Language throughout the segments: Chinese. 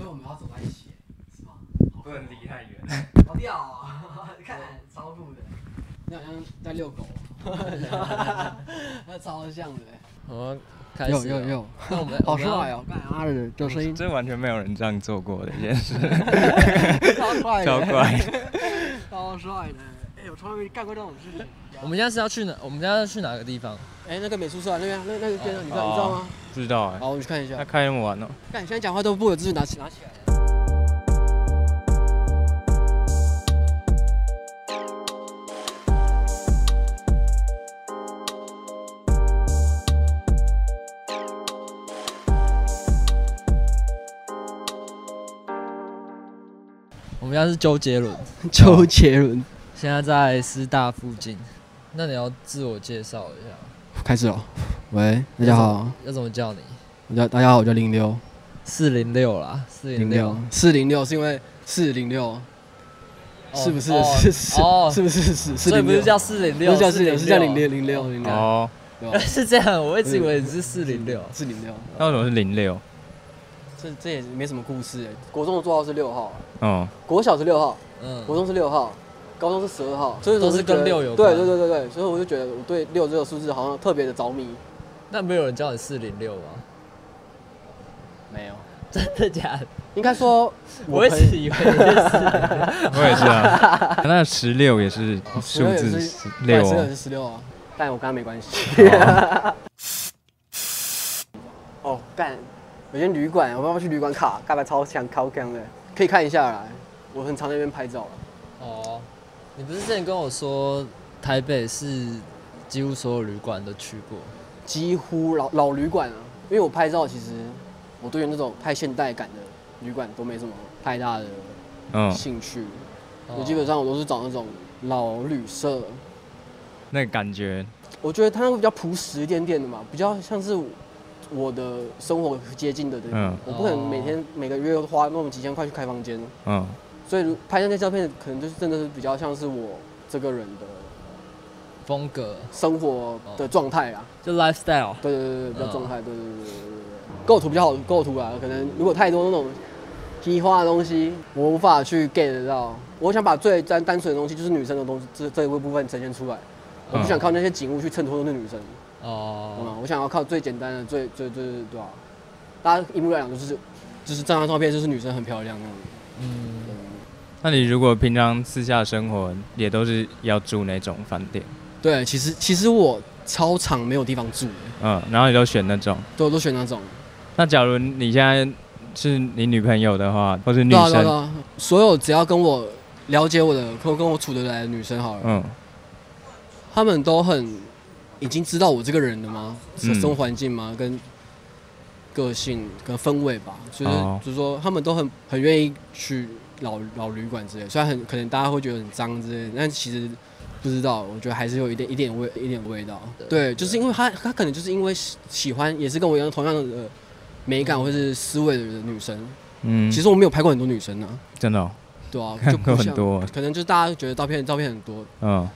所以我们要走在一起，是吗？不能离太远。好屌啊！看超酷的，你好像在遛狗，那超像的。好，开始。有有有，那我们好帅哦！干啥的？这声音，这完全没有人这样做过的一件事。超帅，超帅，超帅的。哎，我从来没干过这种事情。我们现在是要去哪？我们现在要去哪个地方？哎，那个美术社那边，那那个店，你知道你知道吗？不知道哎。好，我们去看一下。他开那么晚哦。看，现在讲话都不有自拿起拿起来。我们家是周杰伦，周杰伦。现在在师大附近，那你要自我介绍一下。开始了，喂，大家好。要怎么叫你？我叫大家好，我叫零六。四零六啦，四零六，四零六是因为四零六，是不是？是是哦，是不是是？所以不是叫四零六，是叫四零，是叫零六零六零六。哦，是这样，我一直以为你是四零六，四零六。那为什么是零六？这这也没什么故事哎。国中的座号是六号，嗯，国小是六号，嗯，国中是六号。高中是十二号，所以都是跟六有关。对对对对对，所以我就觉得我对六这个数字好像特别的着迷。那没有人叫你四零六吗？没有，真的假的？应该说，我也是以为。我也是啊，那十六也是数字六，十六是十六啊，但我跟他没关系。哦，干，有间旅馆，我要不要去旅馆卡？盖牌超强，超强的，可以看一下啦。我很常在那边拍照。哦。你不是之前跟我说台北是几乎所有旅馆都去过？几乎老老旅馆啊，因为我拍照，其实我对于那种太现代感的旅馆都没什么太大的兴趣。我基本上我都是找那种老旅社，那个感觉，我觉得它会比较朴实一点点的嘛，比较像是我的生活接近的地方。我不可能每天每个月花那么几千块去开房间。嗯。所以拍那些照片，可能就是真的是比较像是我这个人的风格、生活的状态啊，就 lifestyle。对对对对，比较状态。对对对对对对。构图比较好，构图啊，可能如果太多那种虚化的东西，我无法去 get 得到。我想把最单单纯的东西，就是女生的东西，这这一部分呈现出来。我不想靠那些景物去衬托那女生。哦。懂吗？我想要靠最简单的、最最最对吧？大家一目了然，就是就是这张照片就是女生很漂亮那种。嗯。那你如果平常私下生活也都是要住那种饭店？对，其实其实我超常没有地方住。嗯，然后你都选那种？对，我都选那种。那假如你现在是你女朋友的话，或是女生，对啊对啊，所有只要跟我了解我的，或跟我处得来的女生好了，嗯，他们都很已经知道我这个人了吗？是生活环境吗？跟个性跟氛围吧，就是、哦、就是说他们都很很愿意去。老老旅馆之类，虽然很可能大家会觉得很脏之类，但其实不知道，我觉得还是有一点一点味一点味道。对，对，就是因为他他可能就是因为喜欢，也是跟我一样同样的美感或是思维的女生。嗯，其实我没有拍过很多女生呢、啊。真的、哦？对啊，就不很多。可能就是大家觉得照片照片很多。嗯。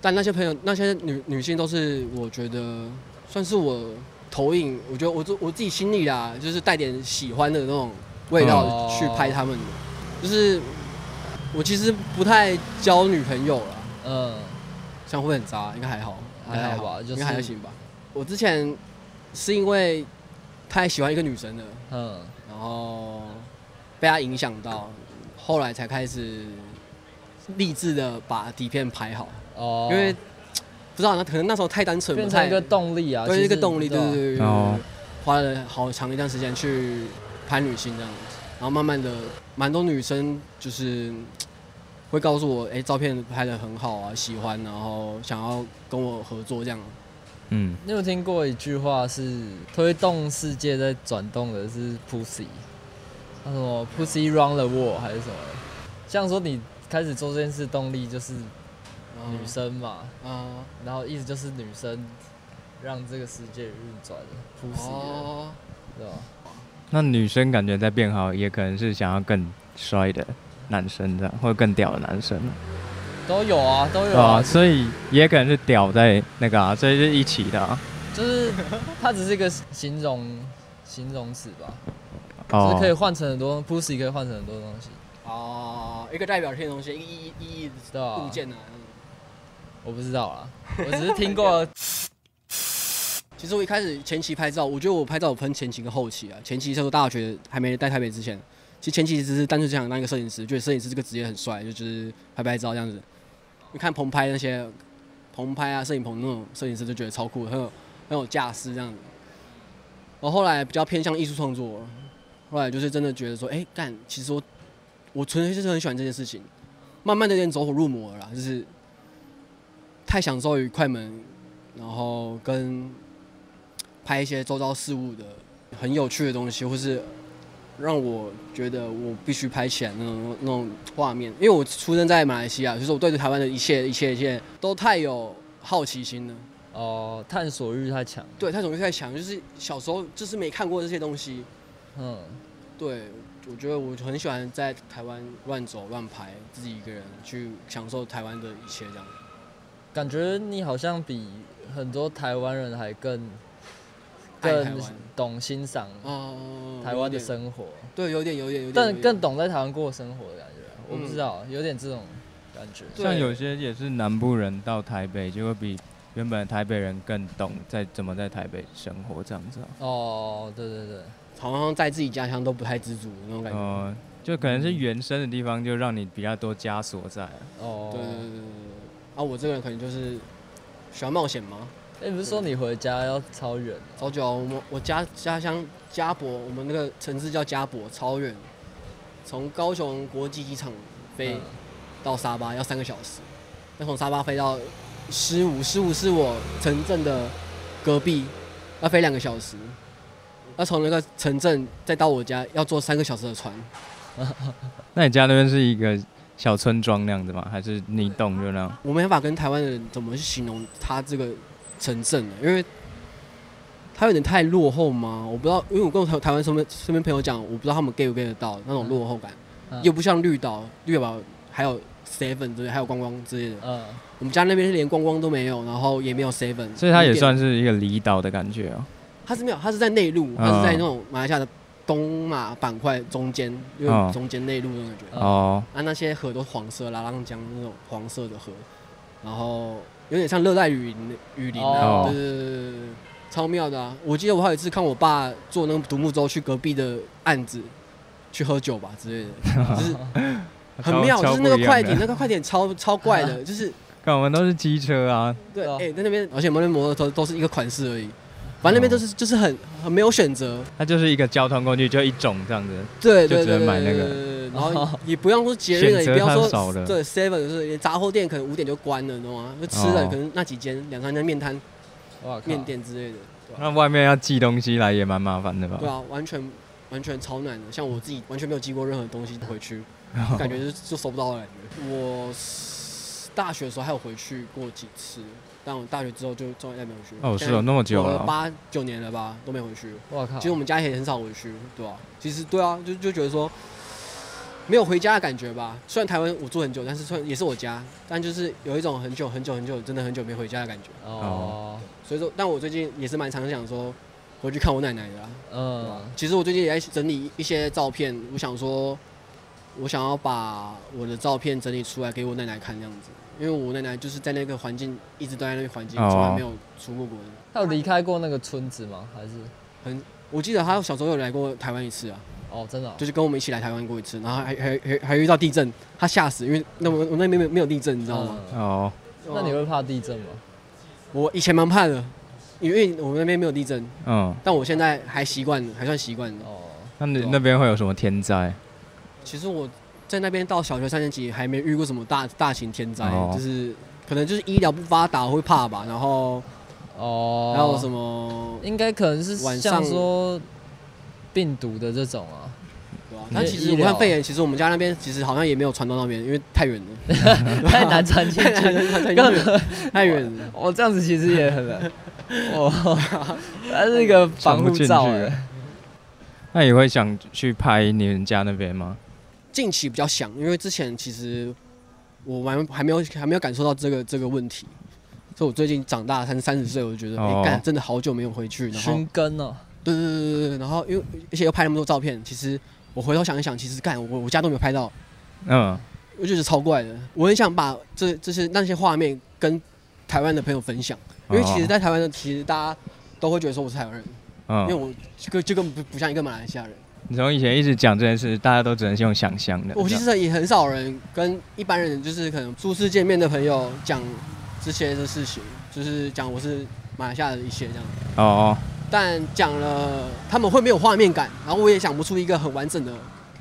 但那些朋友那些女女性都是我觉得算是我投影，我觉得我我自己心里啊，就是带点喜欢的那种味道去拍他们的。就是我其实不太交女朋友了，嗯，这样会很渣，应该还好，还好吧，应该还行吧。我之前是因为太喜欢一个女生了，嗯，然后被她影响到，后来才开始励志的把底片拍好，哦，因为不知道那可能那时候太单纯，变成一个动力啊，对，一个动力，对对对，花了好长一段时间去拍女性这样子。然后慢慢的，蛮多女生就是会告诉我，哎，照片拍的很好啊，喜欢，然后想要跟我合作这样。嗯，你有听过一句话是推动世界在转动的是 Pussy，他说 Pussy run the world 还是什么？像说你开始做这件事动力就是女生嘛，啊，然后意思就是女生让这个世界运转，Pussy，哦，对吧？那女生感觉在变好，也可能是想要更帅的男生这样，或者更屌的男生，都有啊，都有啊，啊，所以也可能是屌在那个啊，所以是一起的啊，就是它只是一个形容形容词吧，哦，就是可以换成很多 pussy 可以换成很多东西。哦，一个代表性的东西，一个意义意义的物件呢？我不知道啊，我只是听过。其实我一开始前期拍照，我觉得我拍照有分前期跟后期啊。前期的时候大学还没在台北之前，其实前期只是单纯想当一个摄影师，觉得摄影师这个职业很帅，就就是拍拍照这样子。你看棚拍那些棚拍啊，摄影棚那种摄影师就觉得超酷，很有很有架势这样子。我后来比较偏向艺术创作，后来就是真的觉得说，哎、欸，干，其实我我纯粹就是很喜欢这件事情，慢慢的有点走火入魔了，就是太享受于快门，然后跟。拍一些周遭事物的很有趣的东西，或是让我觉得我必须拍起来那种那种画面。因为我出生在马来西亚，就是我对台湾的一切一切一切都太有好奇心了。哦，探索欲太强。对，探索欲太强，就是小时候就是没看过这些东西。嗯，对，我觉得我很喜欢在台湾乱走乱拍，自己一个人去享受台湾的一切，这样。感觉你好像比很多台湾人还更。更懂欣赏台湾的生活，对，有点有点有点，但更懂在台湾过生活的感觉。我不知道，有点这种感觉。像有些也是南部人到台北，就会比原本台北人更懂在怎么在台北生活这样子。哦，对对对，好像在自己家乡都不太知足那种感觉。哦，就可能是原生的地方，就让你比较多枷锁在。哦，对对对对，啊，我这个人可能就是喜欢冒险嘛。哎，欸、不是说你回家要超远？超久，我我家家乡家博，我们那个城市叫家博，超远。从高雄国际机场飞到沙巴要三个小时，要从沙巴飞到十五，十五是我城镇的隔壁，要飞两个小时。要从那个城镇再到我家要坐三个小时的船。那你家那边是一个小村庄那样子吗？还是你懂就那样？我没办法跟台湾人怎么去形容他这个。城镇，因为它有点太落后嘛？我不知道，因为我跟我台台湾身边身边朋友讲，我不知道他们 get 不 get 得到那种落后感，嗯、又不像绿岛，绿岛还有 seven 之类，还有观光之类的。嗯，我们家那边是连观光都没有，然后也没有 seven，所以它也算是一个离岛的感觉哦。它是没有，它是在内陆，它是在那种马来西亚的东马板块中间，因为中间内陆那种感觉。哦，啊，那些河都黄色，拉浪江那种黄色的河，然后。有点像热带雨林，雨林啊，对对对对，超妙的啊！我记得我还有一次看我爸坐那个独木舟去隔壁的岸子去喝酒吧之类的，就是 很妙，就是那个快艇，那个快艇超超怪的，就是。看我们都是机车啊。对，哎，在那边，而且我们摩托车都是一个款式而已，反正那边就是就是很很没有选择。它就是一个交通工具，就一种这样子。对，就只能买那个。然后也不用说节日了，也不要说对 seven 就是连杂货店可能五点就关了，你知道吗？就吃的可能那几间两三间面摊、面店之类的。那外面要寄东西来也蛮麻烦的吧？对啊，完全完全超难的。像我自己完全没有寄过任何东西回去，感觉就就收不到的感觉。我大学的时候还有回去过几次，但我大学之后就从来没有去。哦，是哦，那么久了，八九年了吧，都没回去。我靠！其实我们家也很少回去，对吧？其实对啊，就就觉得说。没有回家的感觉吧？虽然台湾我住很久，但是算也是我家，但就是有一种很久很久很久，真的很久没回家的感觉。哦。所以说，但我最近也是蛮常想说回去看我奶奶的啦。嗯。其实我最近也在整理一些照片，我想说，我想要把我的照片整理出来给我奶奶看，这样子。因为我奶奶就是在那个环境，一直待在那个环境，从来没有出过国的。她有离开过那个村子吗？还是很？我记得她小时候有来过台湾一次啊。哦，真的，就是跟我们一起来台湾过一次，然后还还还还遇到地震，她吓死，因为那我我那边没有没有地震，你知道吗？哦，那你会怕地震吗？我以前蛮怕的，因为我们那边没有地震，嗯，但我现在还习惯，还算习惯。哦，那你那边会有什么天灾？其实我在那边到小学三年级还没遇过什么大大型天灾，就是可能就是医疗不发达会怕吧，然后哦，还有什么？应该可能是晚上说。病毒的这种啊，对啊，但其实武汉肺炎，其实我们家那边其实好像也没有传到那边，因为太远了，太难传进去，太远了。哦，这样子其实也很难。哦，它是一个防护罩。那你会想去拍你们家那边吗？近期比较想，因为之前其实我还还没有还没有感受到这个这个问题，所以我最近长大三三十岁，我就觉得哎干，真的好久没有回去，然后寻根了。对对对对对，然后因为而且又拍那么多照片，其实我回头想一想，其实干我我家都没有拍到，嗯，我觉得超怪的。我很想把这这些那些画面跟台湾的朋友分享，因为其实，在台湾的其实大家都会觉得说我是台湾人，嗯，因为我就跟就根本不不像一个马来西亚人。你从以前一直讲这件事，大家都只能用想象的。我其实也很少人跟一般人，就是可能初次见面的朋友讲这些的事情，就是讲我是马来西亚的一些这样。哦。但讲了，他们会没有画面感，然后我也想不出一个很完整的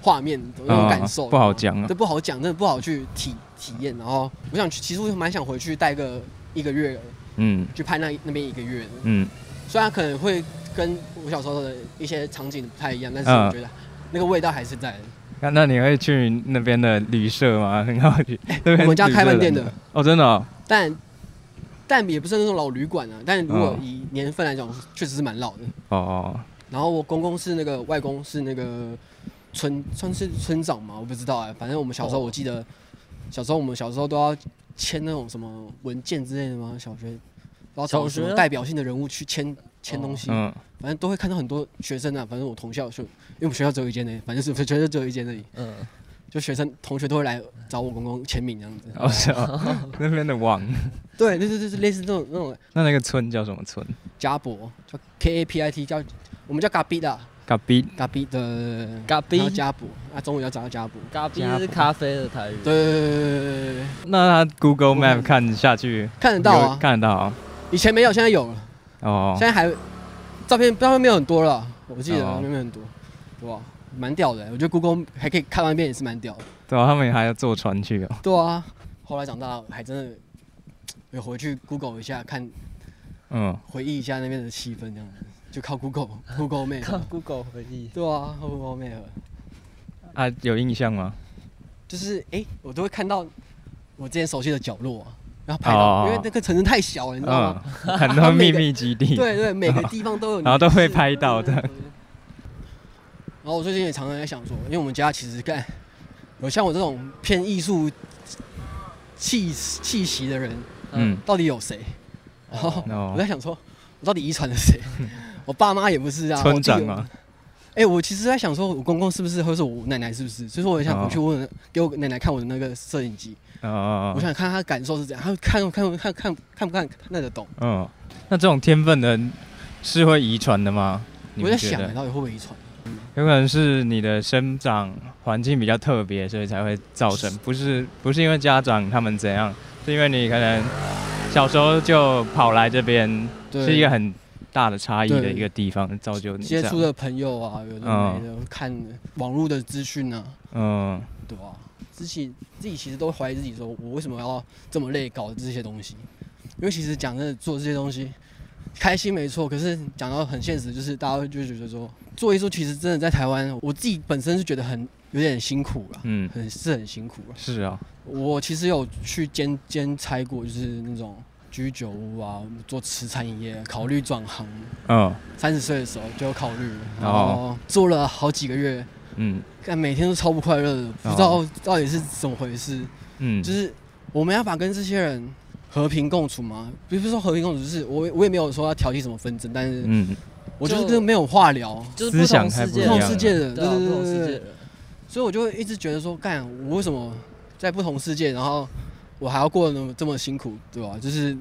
画面的那种感受，哦、不好讲啊。这，不好讲，真的不好去体体验。然后我想，其实我蛮想回去待个一个月，嗯，去拍那那边一个月的，嗯。虽然可能会跟我小时候的一些场景不太一样，但是我觉得那个味道还是在的。那、嗯、那你会去那边的旅社吗？很好奇。欸、我们家开饭店的。哦，真的、哦。但。但也不是那种老旅馆啊，但如果以年份来讲，确实是蛮老的。哦哦。然后我公公是那个外公是那个村村是村长嘛，我不知道哎、欸。反正我们小时候我记得，小时候我们小时候都要签那种什么文件之类的吗？小学，然后找什么代表性的人物去签签东西。嗯。反正都会看到很多学生啊，反正我同校就，因为我们学校只有一间呢，反正是全校只有一间那里。嗯。就学生同学都会来找我公公签名这样子。哦，是啊，那边的网。对对对对，类似这种那种。那那个村叫什么村？加博，叫 K A P I T，叫我们叫嘎比的。嘎比，嘎比的。嘎比。加博啊，中午要找到加博。嘎比是咖啡的台语。对对对对对。那他 Google Map 看下去看得到啊，看得到啊。以前没有，现在有了。哦。现在还照片照片没有很多了，我记得照片没有很多，哇。蛮屌的，我觉得 Google 还可以看完一遍也是蛮屌的。对啊，他们还要坐船去哦。对啊，后来长大还真的有回去 Google 一下看，嗯，回忆一下那边的气氛这样子，就靠 Google Google Map。靠 Google 回忆。对啊，靠 Google Map。啊，有印象吗？就是哎、欸，我都会看到我之前熟悉的角落，然后拍到，哦、因为那个城市太小了，你知道吗？嗯、很多秘密基地。对，对对，每个地方都有。然后都会拍到的。然后我最近也常常在想说，因为我们家其实干有像我这种偏艺术气气息的人，嗯，到底有谁？然后我在想说，我到底遗传了谁？我爸妈也不是啊，村长啊。哎，我其实在想说，我公公是不是，或者是我奶奶是不是？所以说，我想回去问，给我奶奶看我的那个摄影机。哦，我想看她感受是怎样，她看看看看看不看看得懂？嗯，那这种天分的人是会遗传的吗？我在想，到底会不会遗传？有可能是你的生长环境比较特别，所以才会造成，不是不是因为家长他们怎样，是因为你可能小时候就跑来这边，是一个很大的差异的一个地方，造就你接触的朋友啊，有的没的，看网络的资讯啊，嗯，对吧？自己自己其实都怀疑自己，说我为什么要这么累搞这些东西？因为其实讲真的，做这些东西。开心没错，可是讲到很现实，就是大家会就觉得说，做艺术其实真的在台湾，我自己本身是觉得很有点辛苦了，嗯，很是很辛苦了。是啊，我其实有去兼兼差过，就是那种居酒屋啊，做慈餐饮业，考虑转行。嗯，三十岁的时候就有考虑，然后做了好几个月，嗯，但每天都超不快乐的，不知道到底是怎么回事。嗯，就是我们要把跟这些人。和平共处吗？不是说和平共处，就是我我也没有说要挑起什么纷争，但是嗯，我就是跟没有话聊，就是不同世界，不同世界的，对对对对，所以我就会一直觉得说，干我为什么在不同世界，然后我还要过得那么这么辛苦，对吧？就是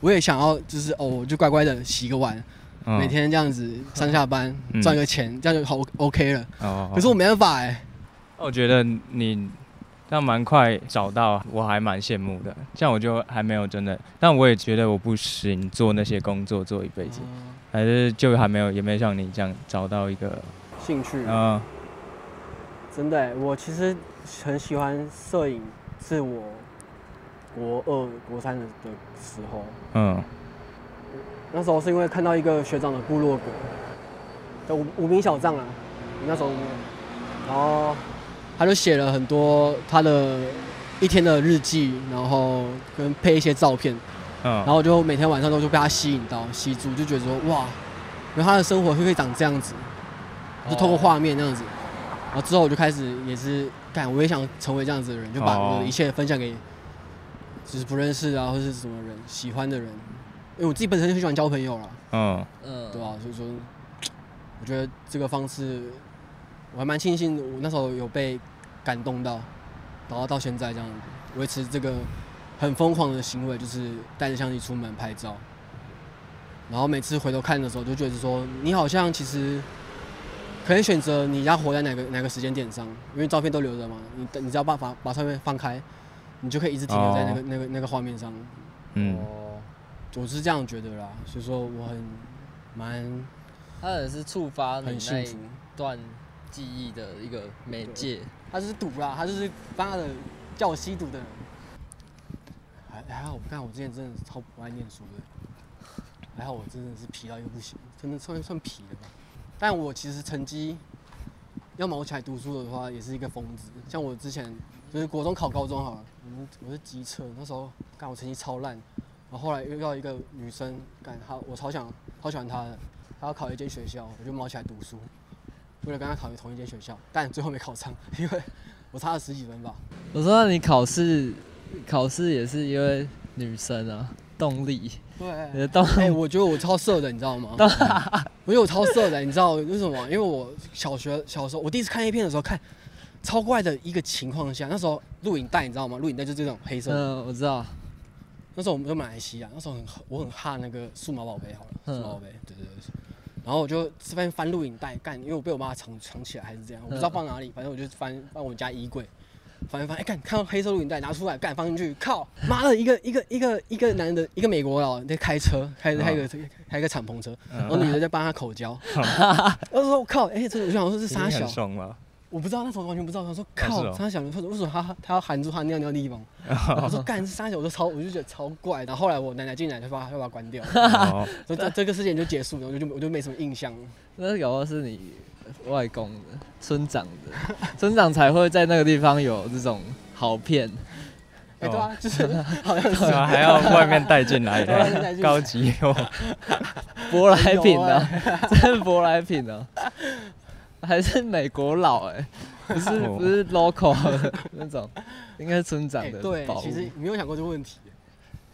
我也想要，就是哦，我就乖乖的洗个碗，每天这样子上下班赚个钱，这样就好 OK 了。哦，可是我没办法哎。我觉得你。但蛮快找到，我还蛮羡慕的。这样我就还没有真的，但我也觉得我不行做那些工作做一辈子，还是就还没有，也没像你这样找到一个兴趣。嗯，真的，我其实很喜欢摄影，是我国二、国三的时候。嗯，那时候是因为看到一个学长的部落格，叫无无名小站啊，那时候，然后。他就写了很多他的一天的日记，然后跟配一些照片，嗯，然后就每天晚上都就被他吸引到，吸住，就觉得说哇，然后他的生活就可以长这样子，就透过画面那样子，然后之后我就开始也是干，我也想成为这样子的人，就把我的一切分享给，就是不认识啊或是什么人喜欢的人，因为我自己本身就很喜欢交朋友啦，嗯嗯，对吧？所以说 我觉得这个方式我还蛮庆幸，我那时候有被感动到，然后到现在这样维持这个很疯狂的行为，就是带着相机出门拍照。然后每次回头看的时候，就觉得说你好像其实可以选择你要活在哪个哪个时间点上，因为照片都留着嘛。你你只要把把把照片放开，你就可以一直停留在那个、oh. 那个那个画面上。嗯，我是这样觉得啦。所以说我很蛮，它也是触发你那一段记忆的一个媒介。他就是赌啦，他就是发的叫我吸毒的人。还还好，我看我之前真的超不爱念书的。还好我真的是皮到一个不行，真的算算皮的吧。但我其实成绩要毛起来读书的话，也是一个疯子。像我之前就是国中考高中好了，我我是机测，那时候干我成绩超烂，然后后来遇到一个女生，干她我超想超喜欢她的，她要考一间学校，我就卯起来读书，为了跟她考同一间学校，但最后没考上，因为我差了十几分吧。我说你考试考试也是因为女生啊。动力，对，动哎、欸，我觉得我超色的，你知道吗？我觉得我超色的，你知道为什么？因为我小学小时候，我第一次看 A 片的时候，看超怪的一个情况下，那时候录影带，你知道吗？录影带就是这种黑色我知道。那时候我们在马来西亚，那时候很我很怕那个数码宝贝，好了，数码宝贝，对对对。然后我就这边翻录影带干，因为我被我妈藏藏起来还是这样，我不知道放哪里，反正我就翻翻我们家衣柜。翻一翻，哎、欸，看看到黑色录影带，拿出来，干放进去，靠，妈的，一个一个一个一个男的，一个美国佬在开车，开开一个开一个敞篷车，然后女的在帮他口交，我说我靠，哎、欸，这我想说是沙小，我不知道那时候完全不知道，他说靠，沙小，他说为什么他他要含住他尿尿的地方？我说干是三小，我就超我就觉得超怪，然后后来我奶奶进来，就把就把它关掉，所以 这这个事情就结束了，我就我就没什么印象。那有的是你。外公的、村长的，村长才会在那个地方有这种好片。哎，对啊，就是好像是。还要外面带进来的高级哦，舶来品呢，真是舶来品呢，还是美国佬哎，不是不是 local 的那种，应该是村长的。对，其实没有想过这个问题。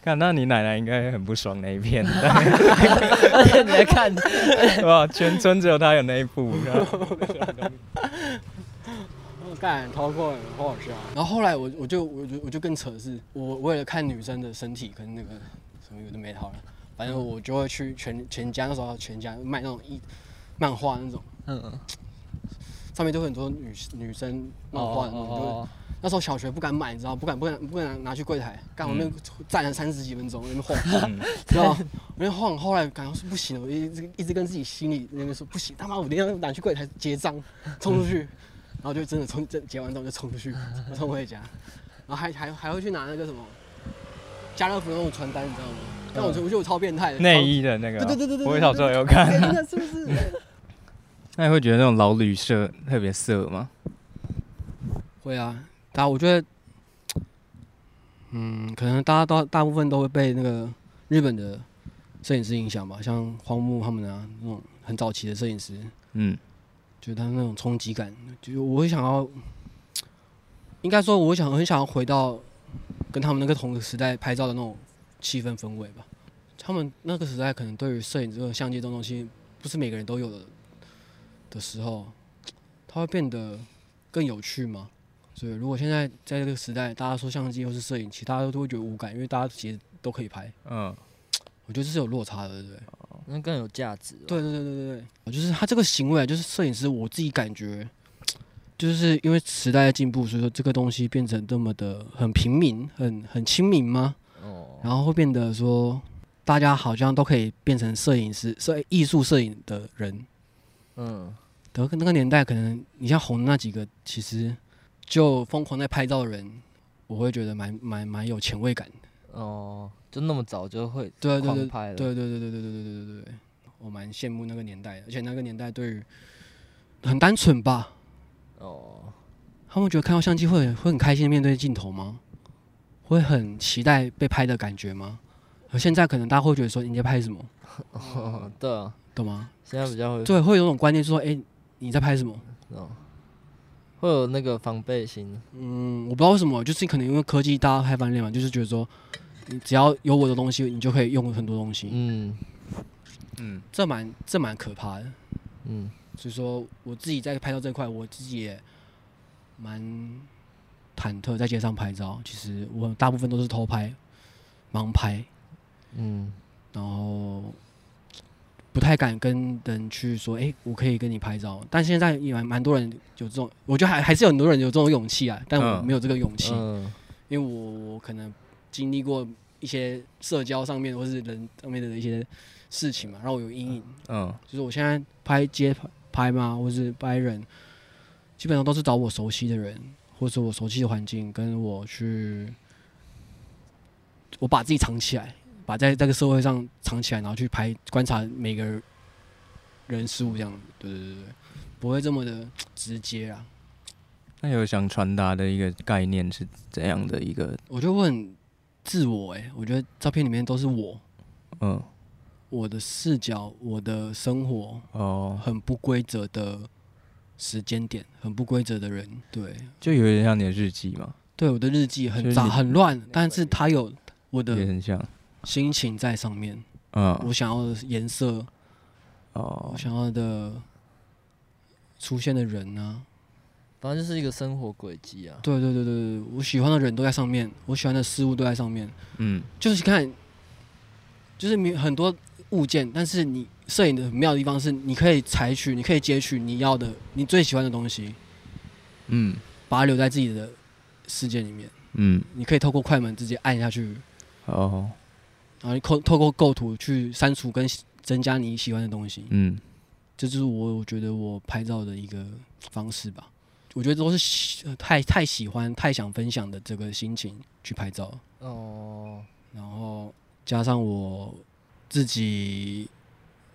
看，那你奶奶应该很不爽那一片，而且你还看，哇，全村只有她有那一部。我干，超过了，好好笑。然后后来我我就我就我就更扯的是，我为了看女生的身体，可能那个什么有的没好了，反正我就会去全全家那时候全家卖那种一漫画那种，嗯，上面都很多女女生漫画那种。那时候小学不敢买，你知道不敢不敢不敢拿去柜台，干我那站了三十几分钟，那边晃，知道吗？那边晃，后来感觉是不行了，我一直一直跟自己心里那边说不行，他妈我一定要拿去柜台结账，冲出去，然后就真的冲，这结完账就冲出去，冲回家，然后还还还会去拿那个什么家乐福那种传单，你知道吗？但我觉得我觉得我超变态的，内衣的那个，对对对对，我小时候有看，是不是？那你会觉得那种老旅社特别色吗？会啊。啊，我觉得，嗯，可能大家都大部分都会被那个日本的摄影师影响吧，像荒木他们啊，那种很早期的摄影师，嗯，就他那种冲击感，就我会想要，应该说我会想很想要回到跟他们那个同个时代拍照的那种气氛氛围吧。他们那个时代可能对于摄影这个相机这种东西不是每个人都有的的时候，它会变得更有趣吗？所以，如果现在在这个时代，大家说相机或是摄影，其他都会觉得无感，因为大家其实都可以拍。嗯，我觉得这是有落差的，对不对？那更有价值。对对对对对对，就是他这个行为，就是摄影师，我自己感觉，就是因为时代的进步，所以说这个东西变成这么的很平民、很很亲民吗？哦。然后会变得说，大家好像都可以变成摄影师、摄艺术摄影的人。嗯。得那个年代，可能你像红的那几个，其实。就疯狂在拍照的人，我会觉得蛮蛮蛮有前卫感的。哦，就那么早就会对对对对对对对对对对对对对，我蛮羡慕那个年代的，而且那个年代对于很单纯吧。哦，他们觉得看到相机会会很开心的面对镜头吗？会很期待被拍的感觉吗？而现在可能大家会觉得说你在拍什么？哦，对啊，懂吗？现在比较会对，会有种观念说，哎，你在拍什么？哦。会有那个防备心。嗯，我不知道为什么，就是可能因为科技大家开发嘛，就是觉得说，你只要有我的东西，你就可以用很多东西。嗯嗯，这蛮这蛮可怕的。嗯，所以说我自己在拍照这块，我自己也蛮忐忑，在街上拍照。其实我大部分都是偷拍、盲拍，嗯，然后不太敢跟人去说，哎、欸，我可以跟你拍照。但现在也蛮蛮多人有这种，我觉得还还是有很多人有这种勇气啊，但我没有这个勇气，嗯嗯、因为我我可能经历过一些社交上面或是人上面的一些事情嘛，让我有阴影。嗯，就是我现在拍街拍。拍吗？或是拍人，基本上都是找我熟悉的人，或者我熟悉的环境，跟我去，我把自己藏起来，把在这个社会上藏起来，然后去拍观察每个人事物，这样，对对对对，不会这么的直接啊。那有想传达的一个概念是怎样的一个？我就问自我、欸，哎，我觉得照片里面都是我，嗯。我的视角，我的生活，哦，很不规则的时间点，很不规则的人，对，就有点像你的日记嘛。对，我的日记很杂很乱，但是它有我的心情在上面。嗯，我想要的颜色，哦，我想要的出现的人呢，反正就是一个生活轨迹啊。对对对对对，我喜欢的人都在上面，我喜欢的事物都在上面。嗯，就是看，就是你很多。物件，但是你摄影的很妙的地方是，你可以采取，你可以截取你要的，你最喜欢的东西，嗯，把它留在自己的世界里面，嗯，你可以透过快门直接按下去，哦，然后你透透过构图去删除跟增加你喜欢的东西，嗯，这就是我我觉得我拍照的一个方式吧，我觉得都是喜太太喜欢太想分享的这个心情去拍照，哦，然后加上我。自己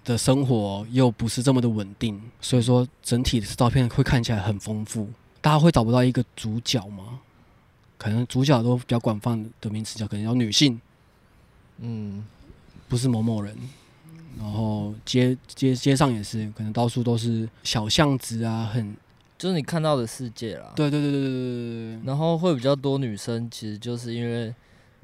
的生活又不是这么的稳定，所以说整体的照片会看起来很丰富。大家会找不到一个主角吗？可能主角都比较广泛的名词叫可能叫女性，嗯，不是某某人。然后街街街上也是，可能到处都是小巷子啊，很就是你看到的世界啦。对对对对对对对。然后会比较多女生，其实就是因为。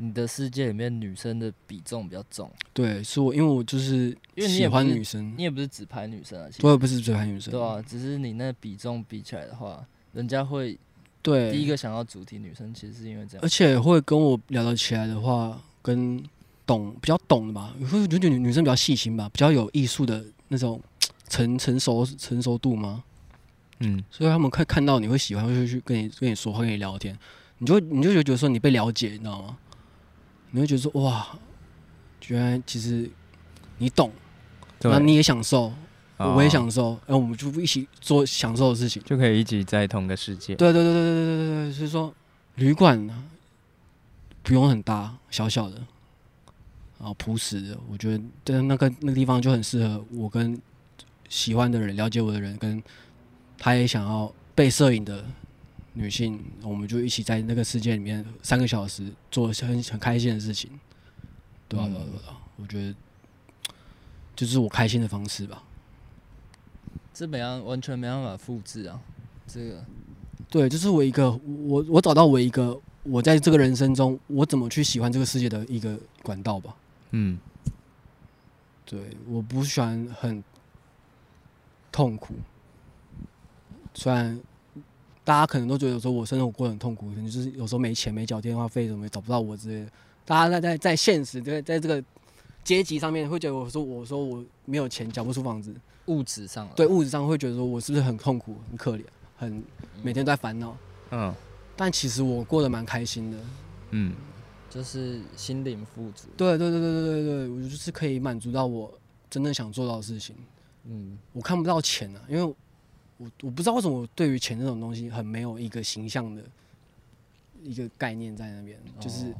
你的世界里面女生的比重比较重，对，是我，因为我就是喜欢女生，你也不是只拍女生啊，其实我也不是只拍女生，对啊，只是你那比重比起来的话，人家会对第一个想要主题女生，其实是因为这样，而且会跟我聊得起来的话，跟懂比较懂的吧，会觉得女女生比较细心吧，比较有艺术的那种成成熟成熟度吗？嗯，所以他们看看到你会喜欢，会去跟你跟你说话，跟你聊天，你就你就觉得说你被了解，你知道吗？你会觉得说哇，居然其实你懂，那你也享受，哦、我也享受，然后我们就一起做享受的事情，就可以一起在同个世界。对对对对对对对对，所以说旅馆呢，不用很大，小小的，然后朴实的，我觉得在那个那个地方就很适合我跟喜欢的人、了解我的人，跟他也想要被摄影的。女性，我们就一起在那个世界里面三个小时做很很开心的事情，对啊，对啊，对啊，我觉得就是我开心的方式吧。这没样完全没办法复制啊，这个。对，就是我一个我我找到我一个我在这个人生中我怎么去喜欢这个世界的一个管道吧。嗯。对，我不喜欢很痛苦，虽然。大家可能都觉得说，我生活过得很痛苦，可能就是有时候没钱、没缴电话费，什么找不到我之类的。大家在在在现实，在在这个阶级上面，会觉得我说我说我没有钱，缴不出房子，物质上对物质上会觉得说我是不是很痛苦、很可怜、很每天都在烦恼。嗯，但其实我过得蛮开心的。嗯，就是心灵富足。对对对对对对对，我就是可以满足到我真正想做到的事情。嗯，我看不到钱啊，因为。我我不知道为什么我对于钱这种东西很没有一个形象的一个概念在那边，就是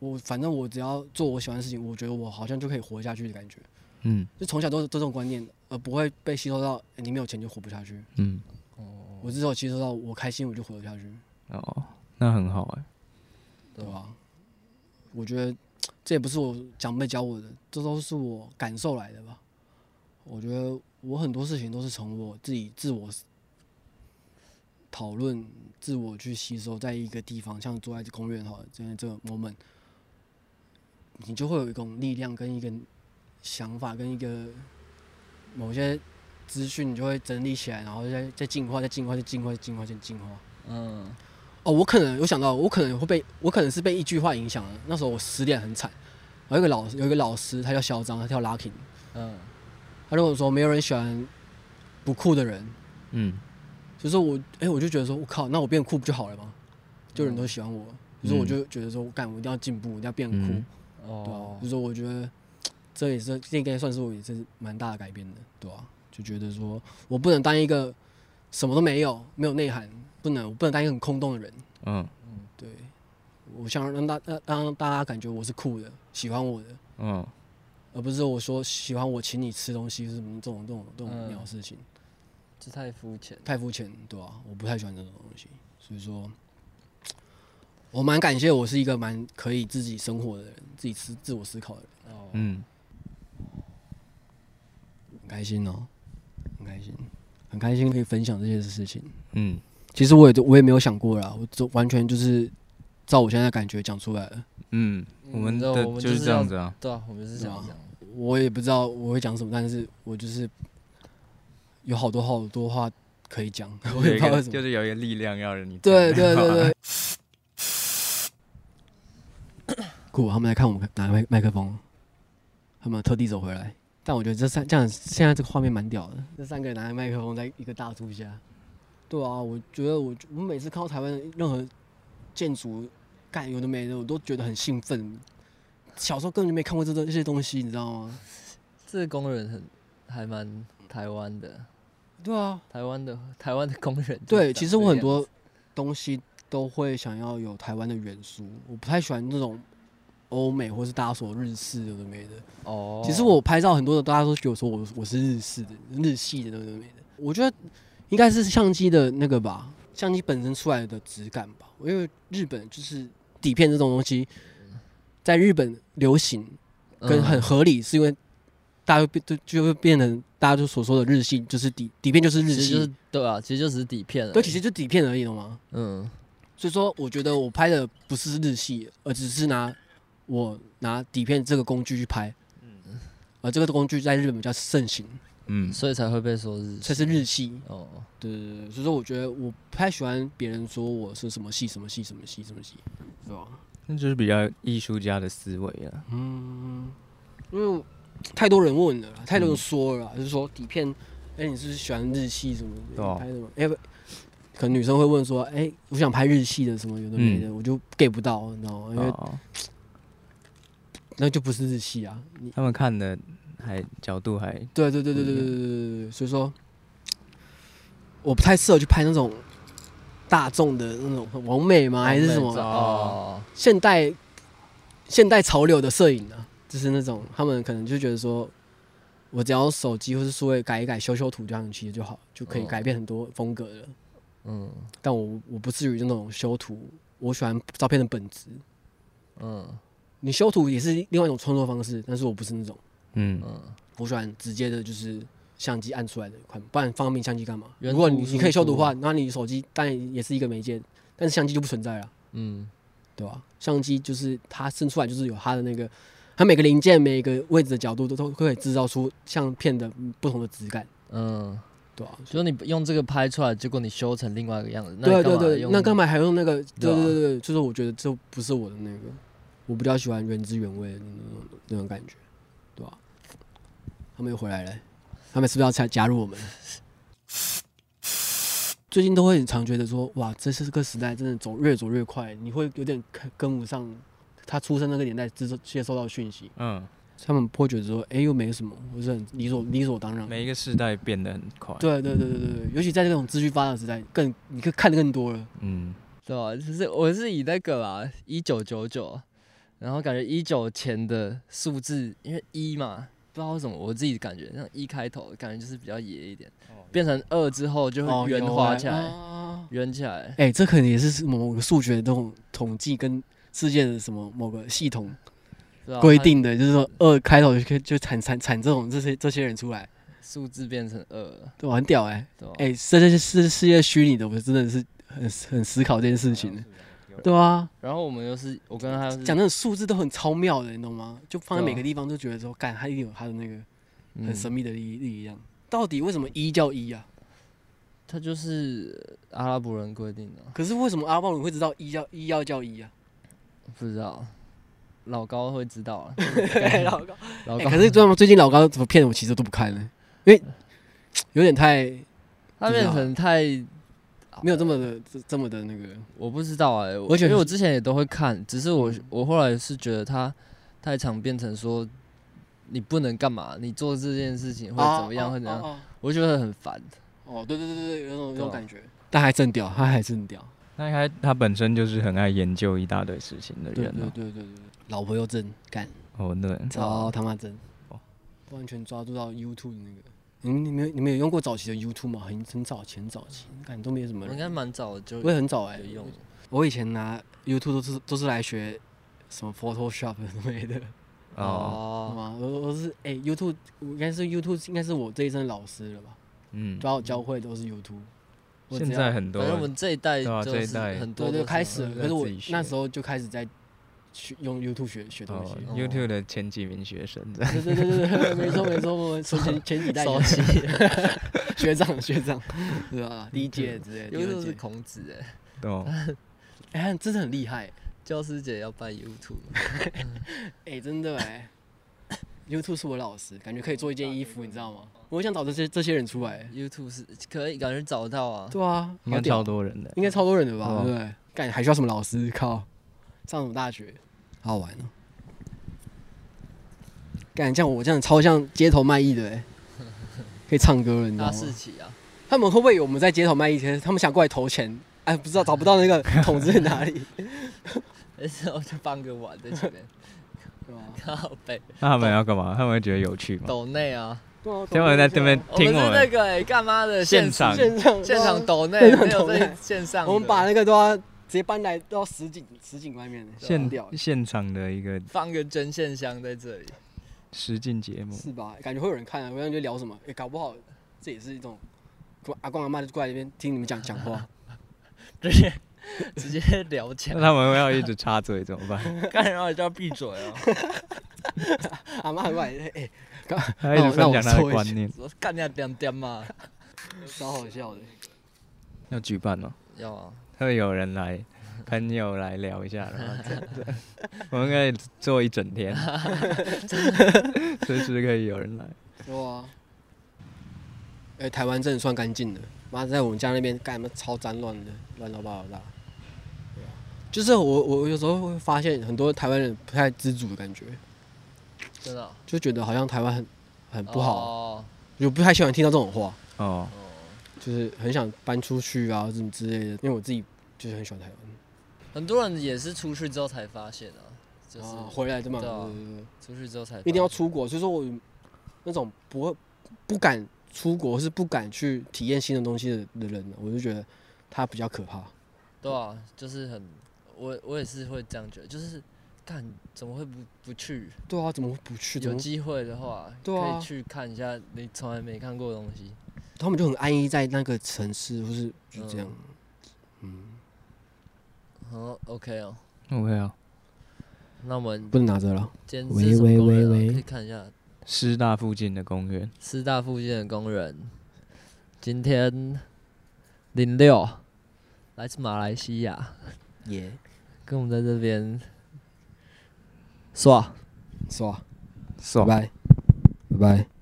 我反正我只要做我喜欢的事情，我觉得我好像就可以活下去的感觉。嗯，就从小都是这种观念，而不会被吸收到你没有钱就活不下去。嗯，哦，我至少吸收到我开心我就活得下去。哦，那很好哎，对吧？我觉得这也不是我长辈教我的，这都是我感受来的吧。我觉得。我很多事情都是从我自己自我讨论、自我去吸收，在一个地方，像坐在公园哈，现在这个 moment，你就会有一种力量跟一个想法跟一个某些资讯，你就会整理起来，然后再再进化，再进化，再进化，再进化，再进化。嗯。哦，我可能有想到，我可能会被，我可能是被一句话影响了。那时候我失恋很惨，有一个老有一个老师，他叫嚣张，他跳 locking。嗯。他跟我说，没有人喜欢不酷的人。嗯。就是我，哎，我就觉得说，我靠，那我变酷不就好了吗？就人都喜欢我。所以说，我就觉得说，我干，我一定要进步，一定要变酷。哦。对啊。所以说，我觉得。这也是这应该算是我也是蛮大的改变的，对吧、啊？就觉得说我不能当一个什么都没有、没有内涵，不能，我不能当一个很空洞的人。嗯嗯，对，我想让大让让大家感觉我是酷的，喜欢我的。嗯，而不是我说喜欢我请你吃东西是什么这种这种这种鸟事情，这太肤浅，太肤浅，对吧、啊？我不太喜欢这种东西，所以说，我蛮感谢我是一个蛮可以自己生活的人，自己思自我思考的人。哦，嗯。很开心哦、喔，很开心，很开心可以分享这些事情。嗯，其实我也我也没有想过啦，我就完全就是照我现在感觉讲出来了。嗯，我们的就是这样子啊。对啊，我们是这样讲。我也不知道我会讲什么，但是我就是有好多好多话可以讲。我也不知道为什么，就是有一个力量要让你。对对对对。酷，他们来看我们拿麦麦克风，他们特地走回来。但我觉得这三这样现在这个画面蛮屌的，这三个人拿着麦克风在一个大树下，对啊，我觉得我我每次看到台湾的任何建筑，干有的没的，我都觉得很兴奋。小时候根本就没看过这这些东西，你知道吗？这个工人很还蛮台湾的，对啊，台湾的台湾的工人。对，其实我很多东西都会想要有台湾的元素，我不太喜欢那种。欧美或是大家说日式有的都没的哦。其实我拍照很多的，大家都觉得说我我是日式的、日系的都没的。我觉得应该是相机的那个吧，相机本身出来的质感吧。因为日本就是底片这种东西，在日本流行跟很合理，是因为大家会变就就会变成大家就所说的日系，就是底底片就是日系，就是对啊，其实就只是底片，对，其实就底片而已了嘛。嗯，所以说我觉得我拍的不是日系，而只是拿。我拿底片这个工具去拍，嗯，而这个工具在日本比较盛行，嗯，所以才会被说日，这是日系哦，对对对，所以说我觉得我不太喜欢别人说我是什么系什么系什么系什么系，是吧？那就是比较艺术家的思维了，嗯，因为太多人问了，太多人说了，就是说底片，哎，你是不是喜欢日系什么的？拍什么？哎，可能女生会问说，哎，我想拍日系的什么有的没的，我就 get 不到，你知道吗？因为那就不是日系啊！他们看的还角度还对对对对对对对对对，所以说我不太适合去拍那种大众的那种完美吗？还是什么哦？现代现代潮流的摄影呢？就是那种他们可能就觉得说，我只要手机或是数位改一改修修图这样其实就好，就可以改变很多风格了。嗯，但我我不至于那种修图，我喜欢照片的本质。嗯。你修图也是另外一种创作方式，但是我不是那种，嗯嗯，我喜欢直接的，就是相机按出来的款，不然放明相机干嘛？如果你你可以修图的话，那你手机当然也是一个媒介，但是相机就不存在了，嗯，对吧？相机就是它生出来就是有它的那个，它每个零件、每一个位置的角度都都可以制造出相片的不同的质感，嗯，对吧？所以你用这个拍出来，结果你修成另外一个样子，对对对，那干嘛还用那个？对对对对，就是我觉得这不是我的那个。我比较喜欢原汁原味的那种那种感觉，对吧？他们又回来了，他们是不是要加加入我们？最近都会很常觉得说，哇，这是个时代，真的走越走越快，你会有点跟不上他出生那个年代接接收到讯息。嗯，他们不会觉得说，哎、欸，又没什么，我是很理所理所当然。每一个时代变得很快。对对对对对，尤其在这种资讯发达的时代，更你可以看的更多了。嗯，对吧？就是我是以那个啦，一九九九。然后感觉一九前的数字，因为一嘛，不知道为什么，我自己感觉像一开头，感觉就是比较野一点。变成二之后就会圆滑起来，圆起来。哎，这可能也是某个数学的这种统计跟世界的什么某个系统规定的，就是说二开头就可以就产产产这种这些这些人出来，数字变成二，对，很屌哎。哎，这些是世界虚拟的，我真的是很很思考这件事情的。对啊，然后我们又是我跟他讲那种数字都很超妙的，你懂吗？就放在每个地方，都觉得说，干，他一定有他的那个很神秘的意义一样。到底为什么一叫一啊？他就是阿拉伯人规定的。可是为什么阿拉伯人会知道一叫一要叫一啊？不知道，老高会知道啊。老高，老高。可是最近老高怎么骗我，其实都不看呢？因为有点太，他变成太没有这么的这么的那个，我不知道哎。我因为我之前也都会看，只是我我后来是觉得他太常变成说。你不能干嘛？你做这件事情会怎么样？会怎样？我觉得很烦。哦，对对对对，有种有种感觉。但还真屌，他还真屌。那他他本身就是很爱研究一大堆事情的人。对对对对，老婆又真干。哦，对。超他妈真。哦。完全抓住到 YouTube 的那个。你你们你们有用过早期的 YouTube 吗？很很早前早期，感觉都没什么人。应该蛮早的，就我也很早哎用。我以前拿 YouTube 都是都是来学什么 Photoshop 之类的。哦，吗？我我是哎，YouTube 应该是 YouTube 应该是我这一生老师了吧？嗯，主要教会都是 YouTube。现在很多，反正我们这一代就是很多都开始了。可是我那时候就开始在学用 YouTube 学学东西。YouTube 的前几名学生，对对对对对，没错没错，我们前 前几代学长 学长，是吧？第一届之类的。YouTube 是孔子 哎，对，哎，真的很厉害。教师节要办 YouTube，哎，真的哎，YouTube 是我老师，感觉可以做一件衣服，你知道吗？我想找这些这些人出来，YouTube 是可以，感觉找得到啊。对啊，应该超多人的，应该超多人的吧？对不对？干还需要什么老师？靠，上什么大学？好好玩哦。干像我这样超像街头卖艺的哎，可以唱歌了，你知道吗？大四起啊！他们会不会以为我们在街头卖艺？他们想过来投钱？哎，不知道 找不到那个桶子在哪里。那时候就放个碗在前面，靠背。那他们要干嘛？他们会觉得有趣吗？抖内啊，他们在这边听我们那个哎，干嘛的现场现场现场抖内没有在线上。我们把那个都要直接搬来到实景实景外面，现现场的一个放个针线箱在这里，实景节目是吧？感觉会有人看啊，我感觉聊什么？哎，搞不好这也是一种阿公阿妈就过来这边听你们讲讲话，直接。直接聊起来，那他们要一直插嘴怎么办？干然后就要闭嘴哦。阿妈过来，哎，他一直分享他的观念，干你点点嘛，超好笑的。要举办哦，要啊，会有人来，朋友来聊一下，然后这样子，我们可以坐一整天，随时可以有人来。哇，哎，台湾真的算干净的，妈在我们家那边干什么超脏乱的，乱糟八糟的。就是我，我有时候会发现很多台湾人不太知足的感觉，真的，就觉得好像台湾很很不好，就不太喜欢听到这种话哦，就是很想搬出去啊，什么之类的。因为我自己就是很喜欢台湾，很多人也是出去之后才发现啊，就是回来的嘛，出去之后才一定要出国。所以说我那种不会不敢出国，是不敢去体验新的东西的的人，我就觉得他比较可怕。对啊，就是很。我我也是会这样觉得，就是，干怎么会不不去？对啊，怎么会不去？有机会的话，对啊，可以去看一下你从来没看过的东西。他们就很安逸在那个城市，或是就这样。嗯。好，OK 哦，OK 哦。那我们不能拿着了。喂喂喂喂，可以看一下师大附近的公园。师大附近的公园，今天零六，来自马来西亚。耶，跟我们在这边耍，耍，耍，拜拜，拜拜。